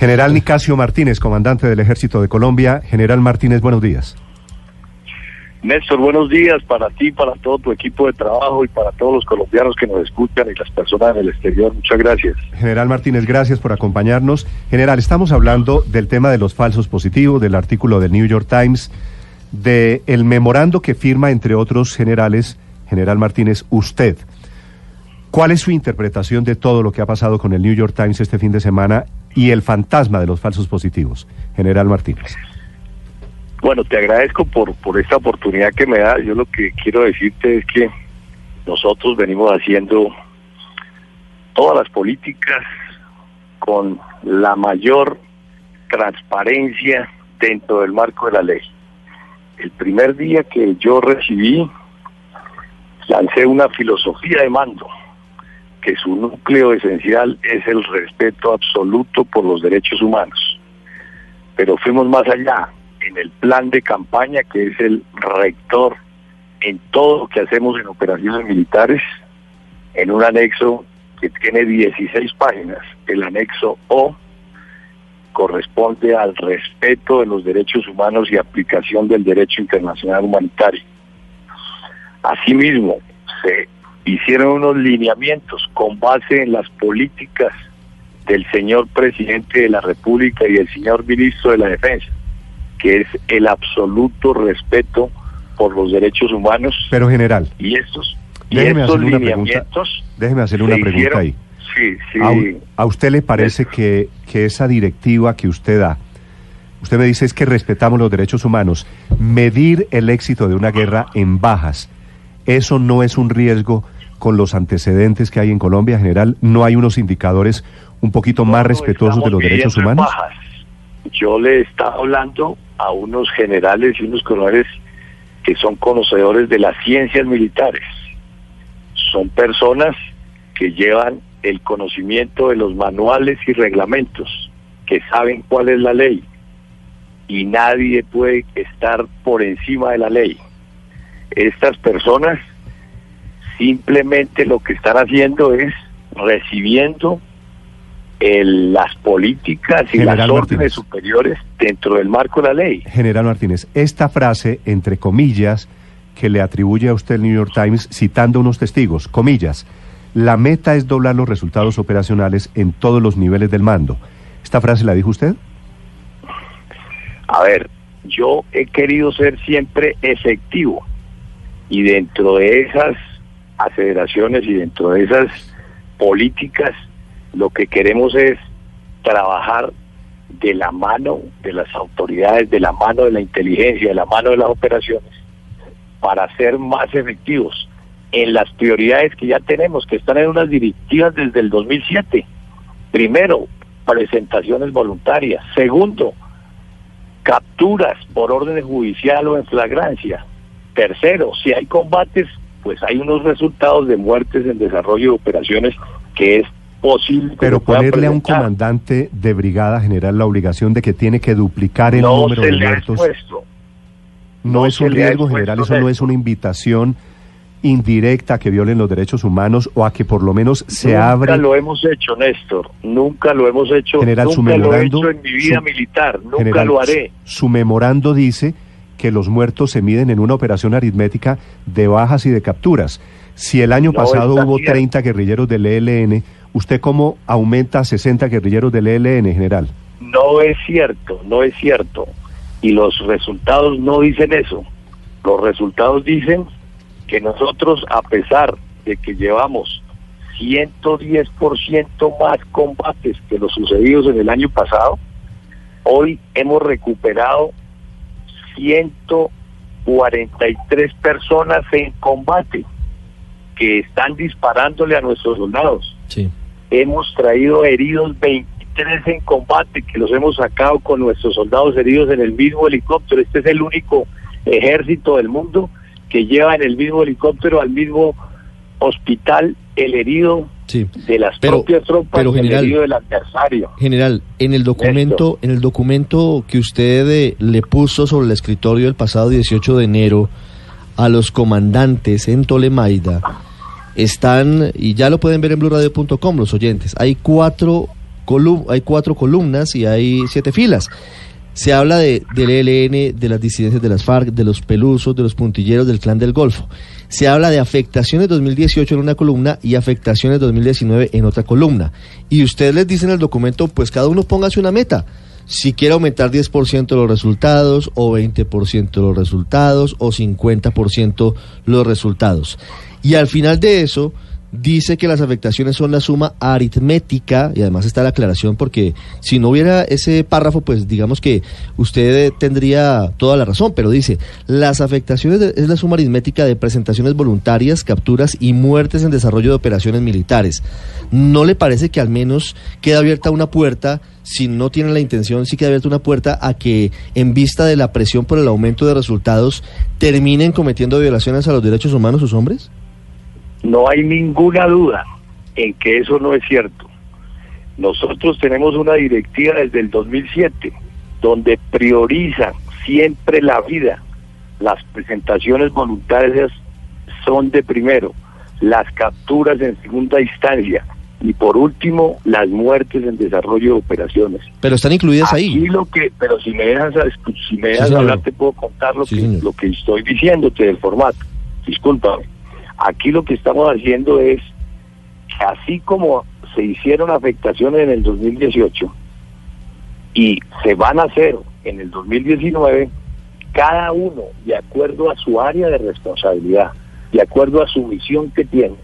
General Nicasio Martínez, comandante del Ejército de Colombia. General Martínez, buenos días. Néstor, buenos días para ti, para todo tu equipo de trabajo y para todos los colombianos que nos escuchan y las personas en el exterior. Muchas gracias. General Martínez, gracias por acompañarnos. General, estamos hablando del tema de los falsos positivos, del artículo del New York Times, del el memorando que firma, entre otros generales, General Martínez, usted. ¿Cuál es su interpretación de todo lo que ha pasado con el New York Times este fin de semana y el fantasma de los falsos positivos? General Martínez. Bueno, te agradezco por, por esta oportunidad que me da. Yo lo que quiero decirte es que nosotros venimos haciendo todas las políticas con la mayor transparencia dentro del marco de la ley. El primer día que yo recibí, lancé una filosofía de mando que su núcleo esencial es el respeto absoluto por los derechos humanos. Pero fuimos más allá en el plan de campaña que es el rector en todo lo que hacemos en operaciones militares, en un anexo que tiene 16 páginas. El anexo O corresponde al respeto de los derechos humanos y aplicación del derecho internacional humanitario. Asimismo, se hicieron unos lineamientos con base en las políticas del señor presidente de la República y el señor ministro de la Defensa, que es el absoluto respeto por los derechos humanos. Pero general. Y estos, y estos lineamientos. déjeme hacerle una pregunta ahí. Sí, sí. ¿A, usted le parece que, que esa directiva que usted da, usted me dice es que respetamos los derechos humanos, medir el éxito de una guerra en bajas, eso no es un riesgo con los antecedentes que hay en Colombia en general? ¿No hay unos indicadores un poquito más respetuosos de los derechos humanos? Yo le estaba hablando a unos generales y unos coroneles que son conocedores de las ciencias militares. Son personas que llevan el conocimiento de los manuales y reglamentos, que saben cuál es la ley. Y nadie puede estar por encima de la ley. Estas personas simplemente lo que están haciendo es recibiendo las políticas y las órdenes superiores dentro del marco de la ley. General Martínez, esta frase, entre comillas, que le atribuye a usted el New York Times, citando unos testigos, comillas, la meta es doblar los resultados operacionales en todos los niveles del mando. ¿Esta frase la dijo usted? A ver, yo he querido ser siempre efectivo y dentro de esas aceleraciones y dentro de esas políticas lo que queremos es trabajar de la mano de las autoridades, de la mano de la inteligencia, de la mano de las operaciones, para ser más efectivos en las prioridades que ya tenemos, que están en unas directivas desde el 2007. Primero, presentaciones voluntarias. Segundo, capturas por orden judicial o en flagrancia. Tercero, si hay combates, pues hay unos resultados de muertes en desarrollo de operaciones que es posible. Pero ponerle a un comandante de brigada general la obligación de que tiene que duplicar el número de muertos. No, es un riesgo general, eso no es una invitación indirecta a que violen los derechos humanos o a que por lo menos se abre. Nunca lo hemos hecho, Néstor. Nunca lo hemos hecho. General, nunca su memorando, lo he hecho en mi vida militar. Nunca lo haré. Su memorando dice que los muertos se miden en una operación aritmética de bajas y de capturas. Si el año pasado hubo 30 guerrilleros del ELN, ¿usted cómo aumenta a 60 guerrilleros del ELN, general? No es cierto, no es cierto. Y los resultados no dicen eso. Los resultados dicen que nosotros, a pesar de que llevamos 110% más combates que los sucedidos en el año pasado, hoy hemos recuperado 143 personas en combate que están disparándole a nuestros soldados. Sí. Hemos traído heridos 23 en combate que los hemos sacado con nuestros soldados heridos en el mismo helicóptero. Este es el único ejército del mundo que lleva en el mismo helicóptero al mismo hospital el herido de las propias tropas pero general, el del adversario. General, en el documento, en el documento que usted eh, le puso sobre el escritorio el pasado 18 de enero a los comandantes en Tolemaida, están, y ya lo pueden ver en blurradio.com los oyentes, hay cuatro hay cuatro columnas y hay siete filas. Se habla de, del ELN, de las disidencias de las FARC, de los pelusos, de los puntilleros del clan del Golfo. Se habla de afectaciones 2018 en una columna y afectaciones 2019 en otra columna. Y ustedes les dicen en el documento, pues cada uno póngase una meta. Si quiere aumentar 10% los resultados, o 20% los resultados, o 50% los resultados. Y al final de eso, dice que las afectaciones son la suma aritmética, y además está la aclaración porque si no hubiera ese párrafo, pues digamos que usted tendría toda la razón, pero dice, las afectaciones es la suma aritmética de presentaciones voluntarias, capturas y muertes en desarrollo de operaciones militares. ¿No le parece que al menos queda abierta una puerta, si no tienen la intención, sí queda abierta una puerta a que en vista de la presión por el aumento de resultados terminen cometiendo violaciones a los derechos humanos sus hombres? No hay ninguna duda en que eso no es cierto. Nosotros tenemos una directiva desde el 2007 donde prioriza siempre la vida. Las presentaciones voluntarias son de primero, las capturas en segunda instancia y por último las muertes en desarrollo de operaciones. Pero están incluidas ahí. lo que, pero si me dejas, si me dejas hablar te puedo contar lo que lo que estoy diciéndote del formato. Discúlpame. Aquí lo que estamos haciendo es, así como se hicieron afectaciones en el 2018 y se van a hacer en el 2019, cada uno, de acuerdo a su área de responsabilidad, de acuerdo a su misión que tiene,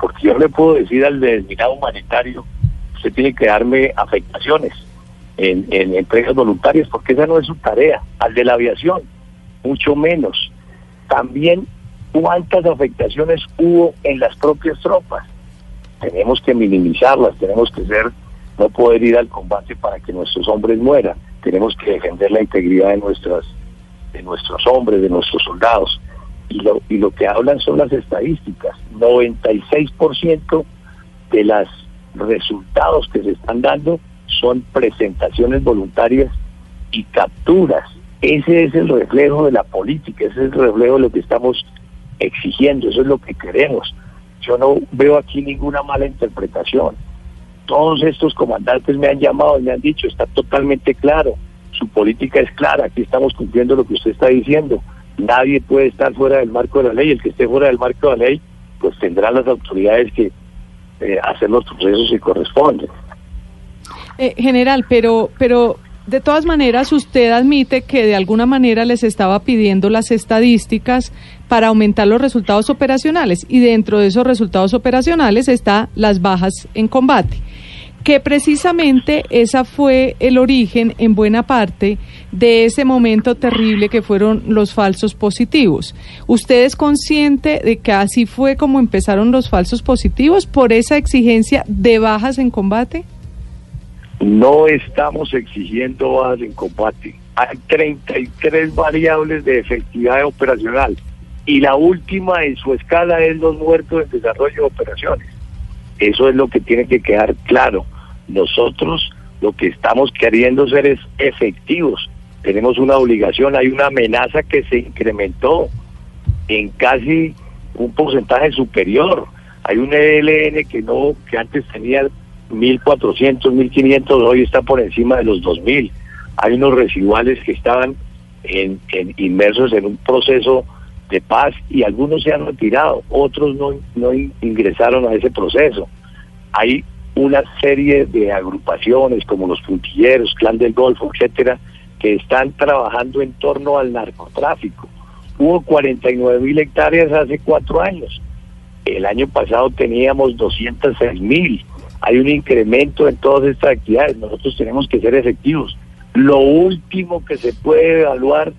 porque yo le puedo decir al denominado humanitario, usted tiene que darme afectaciones en, en entregas voluntarias, porque esa no es su tarea, al de la aviación, mucho menos. También cuántas afectaciones hubo en las propias tropas. Tenemos que minimizarlas, tenemos que ser, no poder ir al combate para que nuestros hombres mueran, tenemos que defender la integridad de nuestras, de nuestros hombres, de nuestros soldados. Y lo, y lo que hablan son las estadísticas. 96% de los resultados que se están dando son presentaciones voluntarias y capturas. Ese es el reflejo de la política, ese es el reflejo de lo que estamos exigiendo, eso es lo que queremos. Yo no veo aquí ninguna mala interpretación. Todos estos comandantes me han llamado y me han dicho, está totalmente claro, su política es clara, aquí estamos cumpliendo lo que usted está diciendo. Nadie puede estar fuera del marco de la ley, el que esté fuera del marco de la ley, pues tendrán las autoridades que eh, hacer los procesos que corresponden. Eh, general, pero, pero de todas maneras, usted admite que de alguna manera les estaba pidiendo las estadísticas para aumentar los resultados operacionales y dentro de esos resultados operacionales está las bajas en combate que precisamente esa fue el origen en buena parte de ese momento terrible que fueron los falsos positivos. ¿Usted es consciente de que así fue como empezaron los falsos positivos por esa exigencia de bajas en combate? No estamos exigiendo bajas en combate. Hay 33 variables de efectividad operacional y la última en su escala es los muertos en desarrollo de operaciones. Eso es lo que tiene que quedar claro. Nosotros lo que estamos queriendo ser es efectivos. Tenemos una obligación, hay una amenaza que se incrementó en casi un porcentaje superior. Hay un ELN que no que antes tenía 1.400, 1.500, hoy está por encima de los 2.000. Hay unos residuales que estaban en, inmersos en un proceso de paz y algunos se han retirado, otros no, no ingresaron a ese proceso. Hay una serie de agrupaciones como los puntilleros, Clan del Golfo, etcétera, que están trabajando en torno al narcotráfico. Hubo 49 mil hectáreas hace cuatro años. El año pasado teníamos 206 mil hay un incremento en todas estas actividades. Nosotros tenemos que ser efectivos. Lo último que se puede evaluar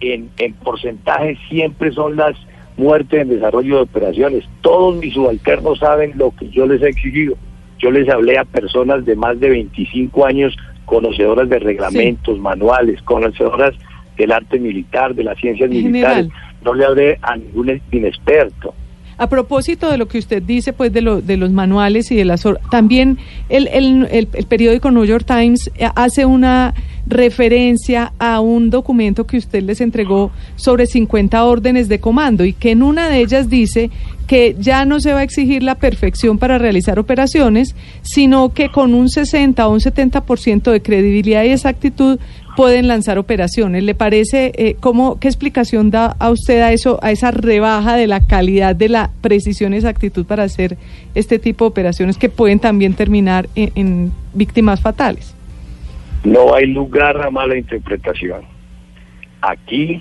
en, en porcentaje siempre son las muertes en desarrollo de operaciones. Todos mis subalternos saben lo que yo les he exigido. Yo les hablé a personas de más de 25 años, conocedoras de reglamentos, manuales, conocedoras del arte militar, de las ciencias militares. No le hablé a ningún inexperto. A propósito de lo que usted dice, pues de, de los manuales y de las... También el, el, el, periódico New York Times eh, hace una referencia a un documento que usted les entregó sobre 50 órdenes de comando y que en una de ellas dice que ya no se va a exigir la perfección para realizar operaciones, sino que con un 60 o un 70% de credibilidad y exactitud pueden lanzar operaciones. ¿Le parece eh, cómo, qué explicación da a usted a eso, a esa rebaja de la calidad de la precisión y exactitud para hacer este tipo de operaciones que pueden también terminar en víctimas fatales? No hay lugar a mala interpretación. Aquí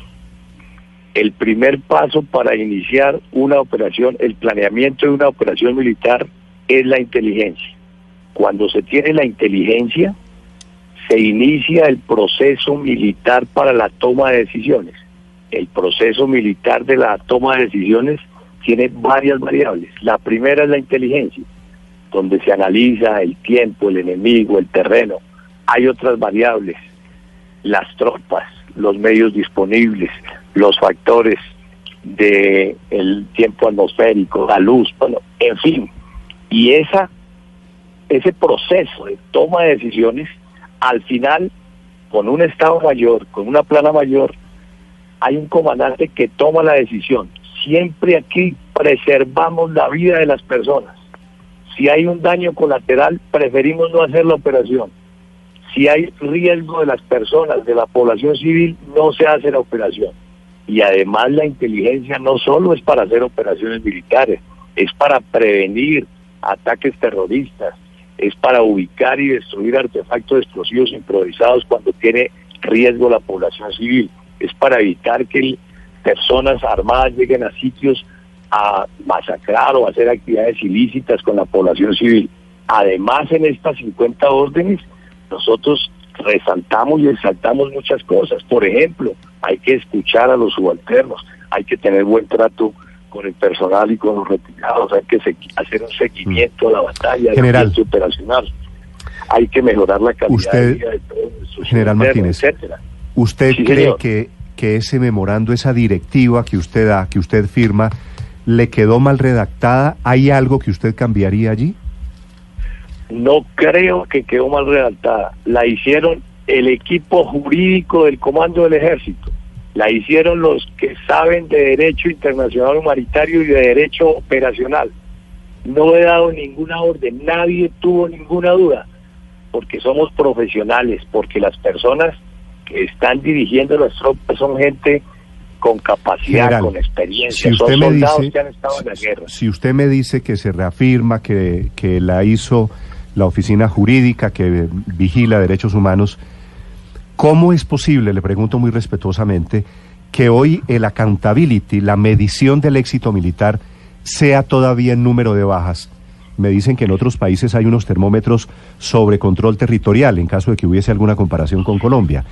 el primer paso para iniciar una operación, el planeamiento de una operación militar es la inteligencia. Cuando se tiene la inteligencia, se inicia el proceso militar para la toma de decisiones. El proceso militar de la toma de decisiones tiene varias variables. La primera es la inteligencia, donde se analiza el tiempo, el enemigo, el terreno. Hay otras variables, las tropas, los medios disponibles, los factores de tiempo atmosférico, la luz, bueno, en fin. Y esa ese proceso de toma de decisiones al final, con un Estado mayor, con una plana mayor, hay un comandante que toma la decisión. Siempre aquí preservamos la vida de las personas. Si hay un daño colateral, preferimos no hacer la operación. Si hay riesgo de las personas, de la población civil, no se hace la operación. Y además la inteligencia no solo es para hacer operaciones militares, es para prevenir ataques terroristas, es para ubicar y destruir artefactos explosivos improvisados cuando tiene riesgo la población civil. Es para evitar que personas armadas lleguen a sitios a masacrar o hacer actividades ilícitas con la población civil. Además, en estas 50 órdenes, nosotros resaltamos y exaltamos muchas cosas. Por ejemplo, hay que escuchar a los subalternos, hay que tener buen trato con el personal y con los retirados, hay que hacer un seguimiento a la batalla, General. operacional, hay que mejorar la calidad de vida de todos General Martínez, etcétera. ¿Usted cree que, que ese memorando, esa directiva que usted da, que usted firma, le quedó mal redactada? ¿Hay algo que usted cambiaría allí? No creo que quedó mal redactada. La hicieron el equipo jurídico del Comando del Ejército la hicieron los que saben de derecho internacional humanitario y de derecho operacional. No he dado ninguna orden, nadie tuvo ninguna duda, porque somos profesionales, porque las personas que están dirigiendo las tropas son gente con capacidad, con experiencia, son soldados que han estado en la guerra. Si usted me dice que se reafirma que, que la hizo la oficina jurídica que vigila derechos humanos, ¿Cómo es posible, le pregunto muy respetuosamente, que hoy el accountability, la medición del éxito militar, sea todavía en número de bajas? Me dicen que en otros países hay unos termómetros sobre control territorial, en caso de que hubiese alguna comparación con Colombia,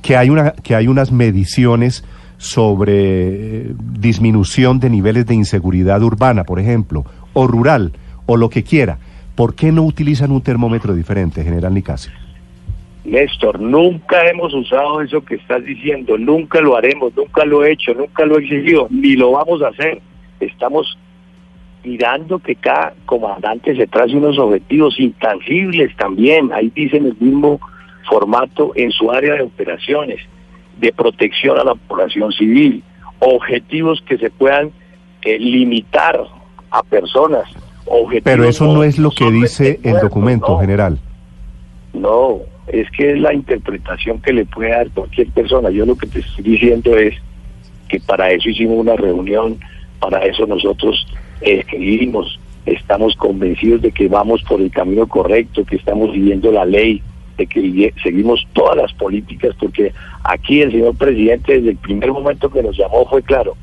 que hay, una, que hay unas mediciones sobre eh, disminución de niveles de inseguridad urbana, por ejemplo, o rural, o lo que quiera. ¿Por qué no utilizan un termómetro diferente, General Nicasio? Néstor, nunca hemos usado eso que estás diciendo, nunca lo haremos, nunca lo he hecho, nunca lo he exigido, ni lo vamos a hacer. Estamos mirando que cada comandante se trace unos objetivos intangibles también, ahí dicen el mismo formato en su área de operaciones, de protección a la población civil, objetivos que se puedan eh, limitar a personas. Objetivos Pero eso no, es lo que dice el documento general. No, es que es la interpretación que le puede dar cualquier persona. Yo lo que te estoy diciendo es que para eso hicimos una reunión, para eso nosotros escribimos, estamos convencidos de que vamos por el camino correcto, que estamos siguiendo la ley, de que seguimos todas las políticas, porque aquí el señor presidente desde el primer momento que nos llamó fue claro,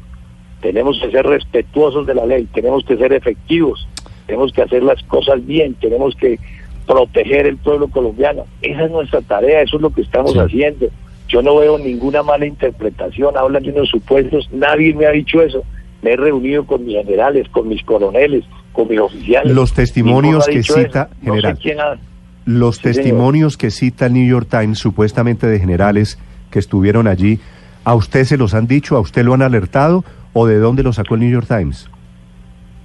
tenemos que ser respetuosos de la ley, tenemos que ser efectivos, tenemos que hacer las cosas bien, tenemos que proteger el pueblo colombiano. Esa es nuestra tarea, eso es lo que estamos haciendo. Yo no veo ninguna mala interpretación, hablan de unos supuestos, nadie me ha dicho eso. Me he reunido con mis generales, con mis coroneles, con mis oficiales. Los testimonios que cita, general, los testimonios que cita el New York Times, supuestamente de generales que estuvieron allí, ¿a usted se los han dicho, a usted lo han alertado o de dónde lo sacó el New York Times?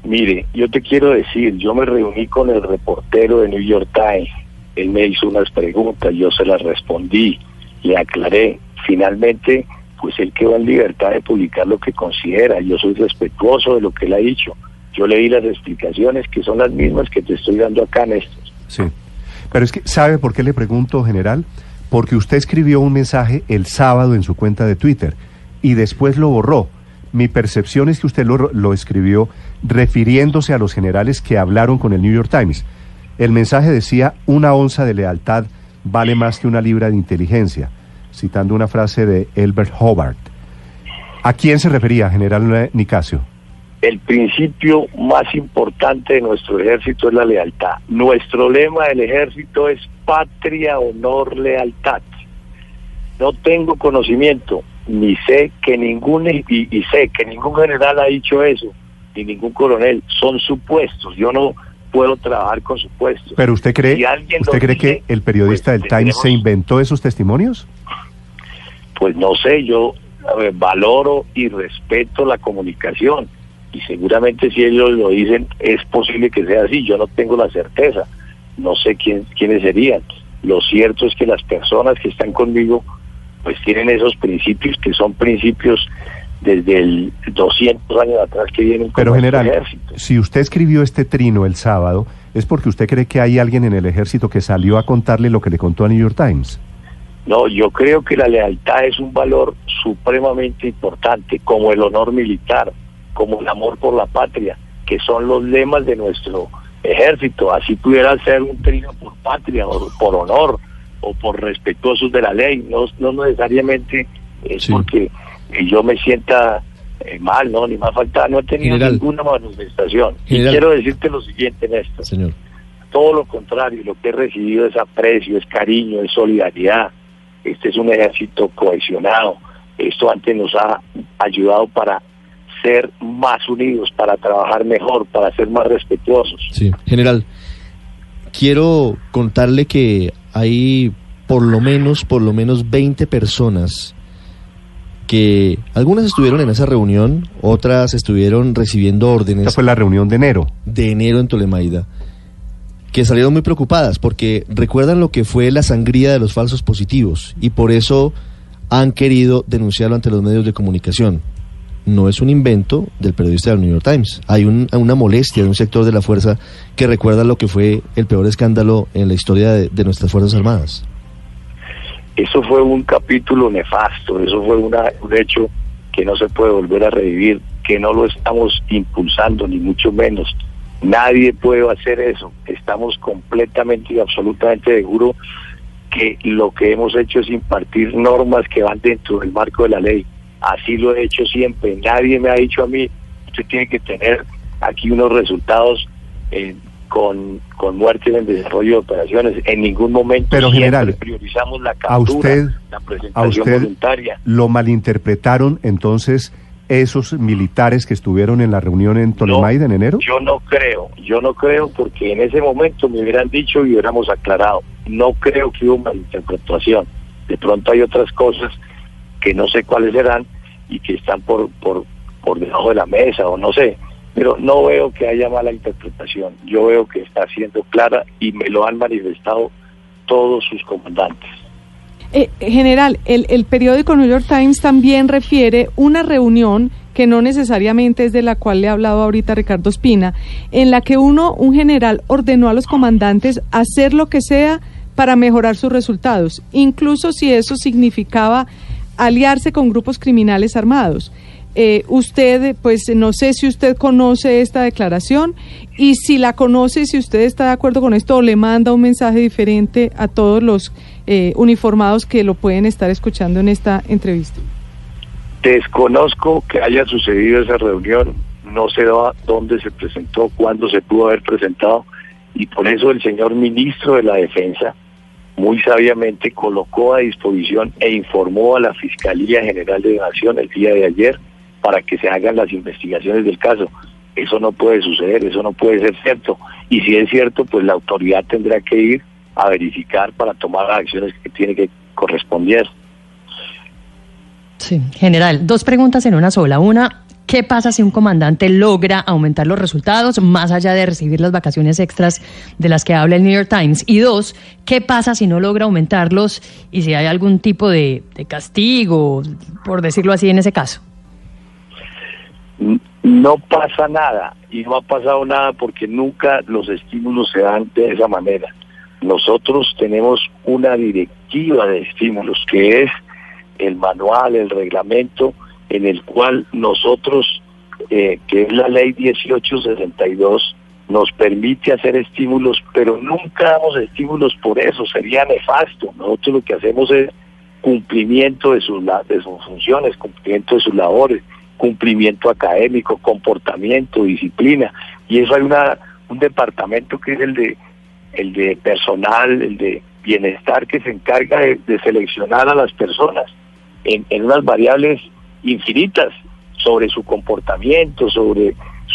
Mire, yo te quiero decir, yo me reuní con el reportero de New York Times, él me hizo unas preguntas, yo se las respondí, le aclaré, finalmente, pues él quedó en libertad de publicar lo que considera, yo soy respetuoso de lo que él ha dicho, Yo le di las explicaciones que son las mismas que te estoy dando acá, Néstor. Sí. Pero es que, ¿sabe por qué le pregunto, general? Porque usted escribió un mensaje el sábado en su cuenta de Twitter y después lo borró. Mi percepción es que usted lo, lo escribió refiriéndose a los generales que hablaron con el New York Times. El mensaje decía, una onza de lealtad vale más que una libra de inteligencia, citando una frase de Elbert Hobart. ¿A quién se refería, general Nicasio? El principio más importante de nuestro ejército es la lealtad. Nuestro lema del ejército es patria, honor, lealtad. No tengo conocimiento, ni sé que ningún y, y sé que ningún general ha dicho eso, ni ningún coronel. Son supuestos. Yo no puedo trabajar con supuestos. Pero usted cree, Si alguien ¿usted cree dice, que el periodista pues, del Times se inventó esos testimonios? pues no sé, yo ver, valoro y respeto la comunicación y seguramente si ellos lo dicen es posible que sea así, yo no tengo la certeza, no sé quién, quiénes serían. Lo cierto es que las personas que están conmigo pues tienen esos principios que son principios desde el 200 años atrás que vienen Pero general, ejército. si usted escribió este trino el sábado, ¿es porque usted cree que hay alguien en el ejército que salió a contarle lo que le contó a New York Times? No, yo creo que la lealtad es un valor supremamente importante, como el honor militar, como el amor por la patria, que son los lemas de nuestro ejército. Así pudiera ser un trino por patria, o por honor, o por respetuosos de la ley. No, no necesariamente es Sí. porque eh, yo me sienta eh, mal, ¿no? Ni más falta, no he tenido General. ninguna manifestación. General. Y quiero decirte lo siguiente, Néstor Señor. todo lo contrario, lo que he recibido es aprecio, es cariño, es solidaridad. Este es un ejército cohesionado. Esto antes nos ha ayudado para ser más unidos, para trabajar mejor, para ser más respetuosos. Sí, general, quiero contarle que hay por lo menos, por lo menos 20 personas que algunas estuvieron en esa reunión, otras estuvieron recibiendo Esta órdenes fue la reunión de enero. de enero en Tolemaida, que salieron muy preocupadas porque recuerdan lo que fue la sangría de los falsos positivos y por eso han querido denunciarlo ante los medios de comunicación. No es un invento del periodista del New York Times. Hay un- una molestia de un sector de la fuerza que recuerda lo que fue el peor escándalo en la historia de, nuestras Fuerzas Armadas. Eso fue un capítulo nefasto, eso fue una- un hecho que no se puede volver a revivir, que no lo estamos impulsando, ni mucho menos. Nadie puede hacer eso. Estamos completamente y absolutamente seguros que lo que hemos hecho es impartir normas que van dentro del marco de la ley. Así lo he hecho siempre. Nadie me ha dicho a mí, usted tiene que tener aquí unos resultados eh, con, con muerte en el desarrollo de operaciones. En ningún momento Pero, general, priorizamos la A captura, usted, la a presentación usted voluntaria. lo malinterpretaron entonces esos militares que estuvieron en la reunión en Tolemaida en enero. Yo no creo, yo no creo porque en ese momento me hubieran dicho y hubiéramos aclarado. No creo que hubo malinterpretación. De pronto hay otras cosas que no sé cuáles serán y que están por, por, por debajo de la mesa o no sé. Pero no veo que haya mala interpretación. Yo veo que está siendo clara y me lo han manifestado todos sus comandantes. Eh, general, el, el periódico New York Times también refiere una reunión que no necesariamente es de la cual le ha hablado ahorita Ricardo Espina, en la que uno, un general, ordenó a los comandantes hacer lo que sea para mejorar sus resultados, incluso si eso significaba aliarse con grupos criminales armados. Eh, usted, pues no sé si usted conoce esta declaración y si la conoce, si usted está de acuerdo con esto o le manda un mensaje diferente a todos los eh, uniformados que lo pueden estar escuchando en esta entrevista. Desconozco que haya sucedido esa reunión, no sé dó- dónde se presentó, cuándo se pudo haber presentado, y por eso el señor ministro de la Defensa muy sabiamente colocó a disposición e informó a la Fiscalía General de la Nación el día de ayer para que se hagan las investigaciones del caso. Eso no puede suceder, eso no puede ser cierto. Y si es cierto, pues la autoridad tendrá que ir a verificar para tomar las acciones que tiene que corresponder. Sí, general, dos preguntas en una sola. Una, ¿qué pasa si un comandante logra aumentar los resultados más allá de recibir las vacaciones extras de las que habla el New York Times? Y dos, ¿qué pasa si no logra aumentarlos y si hay algún tipo de, castigo, por decirlo así, en ese caso? No pasa nada y no ha pasado nada porque nunca los estímulos se dan de esa manera. Nosotros tenemos una directiva de estímulos que es el manual, el reglamento en el cual nosotros, eh, que es la ley 1862, nos permite hacer estímulos, pero nunca damos estímulos por eso, sería nefasto. Nosotros lo que hacemos es cumplimiento de sus, de sus funciones, cumplimiento de sus labores, cumplimiento académico, comportamiento, disciplina. Y eso hay una, un departamento que es el de, el de personal, el de bienestar, que se encarga de, seleccionar a las personas en, en unas variables infinitas sobre su comportamiento, sobre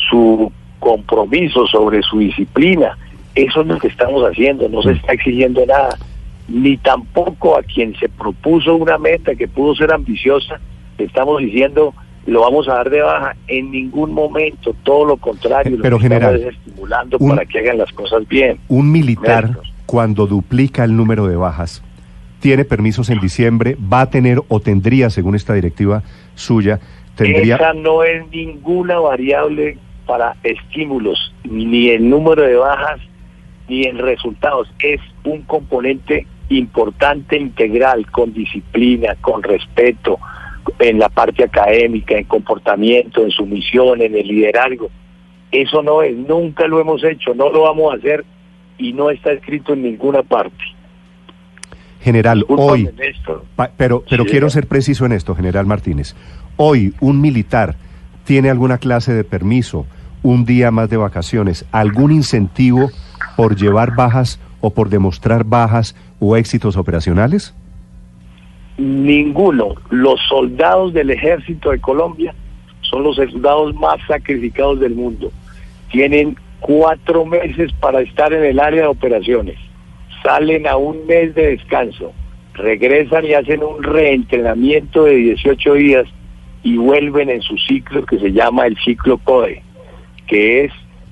su compromiso, sobre su disciplina. Eso es lo que estamos haciendo, no se está exigiendo nada, ni tampoco a quien se propuso una meta que pudo ser ambiciosa, estamos diciendo lo vamos a dar de baja en ningún momento, todo lo contrario, Pero lo general, estamos estimulando para que hagan las cosas bien. Un militar, cuando duplica el número de bajas, tiene permisos en diciembre, va a tener o tendría, según esta directiva suya, tendría... Esa no es ninguna variable para estímulos, ni el número de bajas, ni en resultados. Es un componente importante, integral, con disciplina, con respeto, en la parte académica, en comportamiento, en sumisión, en el liderazgo. Eso no es, nunca lo hemos hecho, no lo vamos a hacer y no está escrito en ninguna parte. General, hoy, pero, pero quiero ser preciso en esto, General Martínez. Hoy un militar tiene alguna clase de permiso, un día más de vacaciones, algún incentivo por llevar bajas o por demostrar bajas o éxitos operacionales? Ninguno. Los soldados del ejército de Colombia son los soldados más sacrificados del mundo. Tienen cuatro meses para estar en el área de operaciones. Salen a un mes de descanso. Regresan y hacen un reentrenamiento de 18 días y vuelven en su ciclo que se llama el ciclo CODE, que es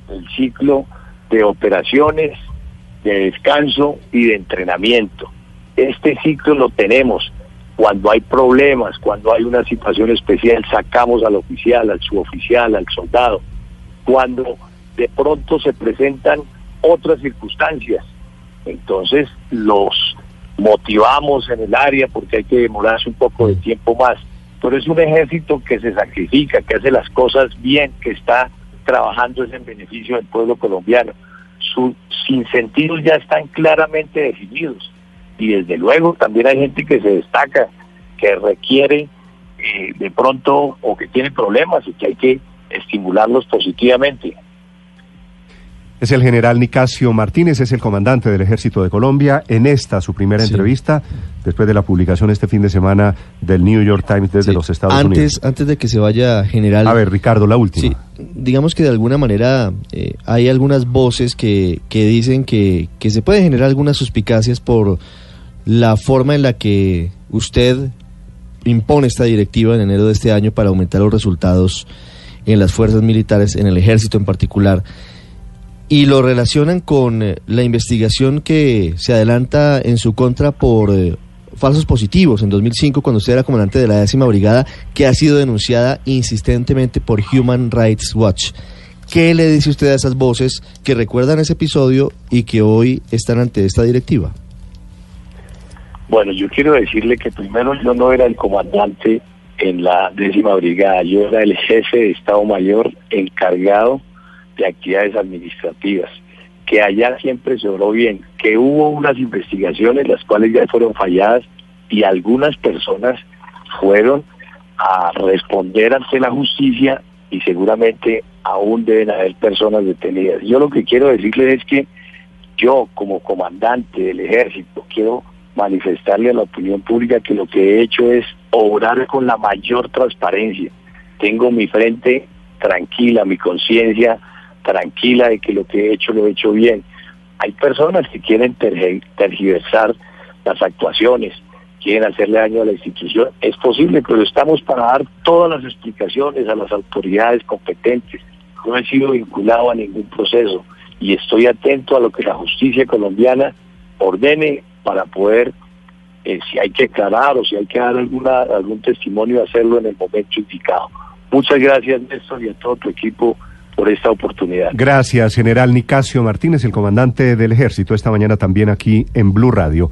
el ciclo de operaciones, de descanso y de entrenamiento. Este ciclo lo tenemos cuando hay problemas, cuando hay una situación especial, sacamos al oficial, al suboficial, al soldado. Cuando de pronto se presentan otras circunstancias, entonces los motivamos en el área porque hay que demorarse un poco de tiempo más. Pero es un ejército que se sacrifica, que hace las cosas bien, que está trabajando en beneficio del pueblo colombiano. Sus sinsentidos ya están claramente definidos y desde luego también hay gente que se destaca, que requiere eh, de pronto o que tiene problemas y que hay que estimularlos positivamente. Es el general Nicasio Martínez, es el comandante del Ejército de Colombia. En esta, su primera entrevista, después de la publicación este fin de semana del New York Times desde los Estados Unidos. Antes de que se vaya, general. A ver, Ricardo, la última. digamos que de alguna manera eh, hay algunas voces que, que dicen que, que se puede generar algunas suspicacias por la forma en la que usted impone esta directiva en enero de este año para aumentar los resultados en las fuerzas militares, en el ejército en particular, y lo relacionan con eh, la investigación que se adelanta en su contra por eh, falsos positivos en 2005 cuando usted era comandante de la décima brigada que ha sido denunciada insistentemente por Human Rights Watch. ¿Qué le dice usted a esas voces que recuerdan ese episodio y que hoy están ante esta directiva? Bueno, yo quiero decirle que primero yo no era el comandante en la décima brigada, yo era el jefe de Estado Mayor encargado de actividades administrativas, que allá siempre se obró bien, que hubo unas investigaciones las cuales ya fueron falladas y algunas personas fueron a responder ante la justicia y seguramente aún deben haber personas detenidas. Yo lo que quiero decirles es que yo como comandante del ejército quiero manifestarle a la opinión pública que lo que he hecho es obrar con la mayor transparencia. Tengo mi frente tranquila, mi conciencia tranquila de que lo que he hecho lo he hecho bien. Hay personas que quieren tergiversar las actuaciones, quieren hacerle daño a la institución. Es posible, pero estamos para dar todas las explicaciones a las autoridades competentes. No he sido vinculado a ningún proceso y estoy atento a lo que la justicia colombiana ordene para poder, eh, si hay que aclarar o si hay que dar alguna, algún testimonio, hacerlo en el momento indicado. Muchas gracias, Néstor, y a todo tu equipo Gracias, general Nicasio Martínez, el comandante del ejército, esta mañana también aquí en Blue Radio.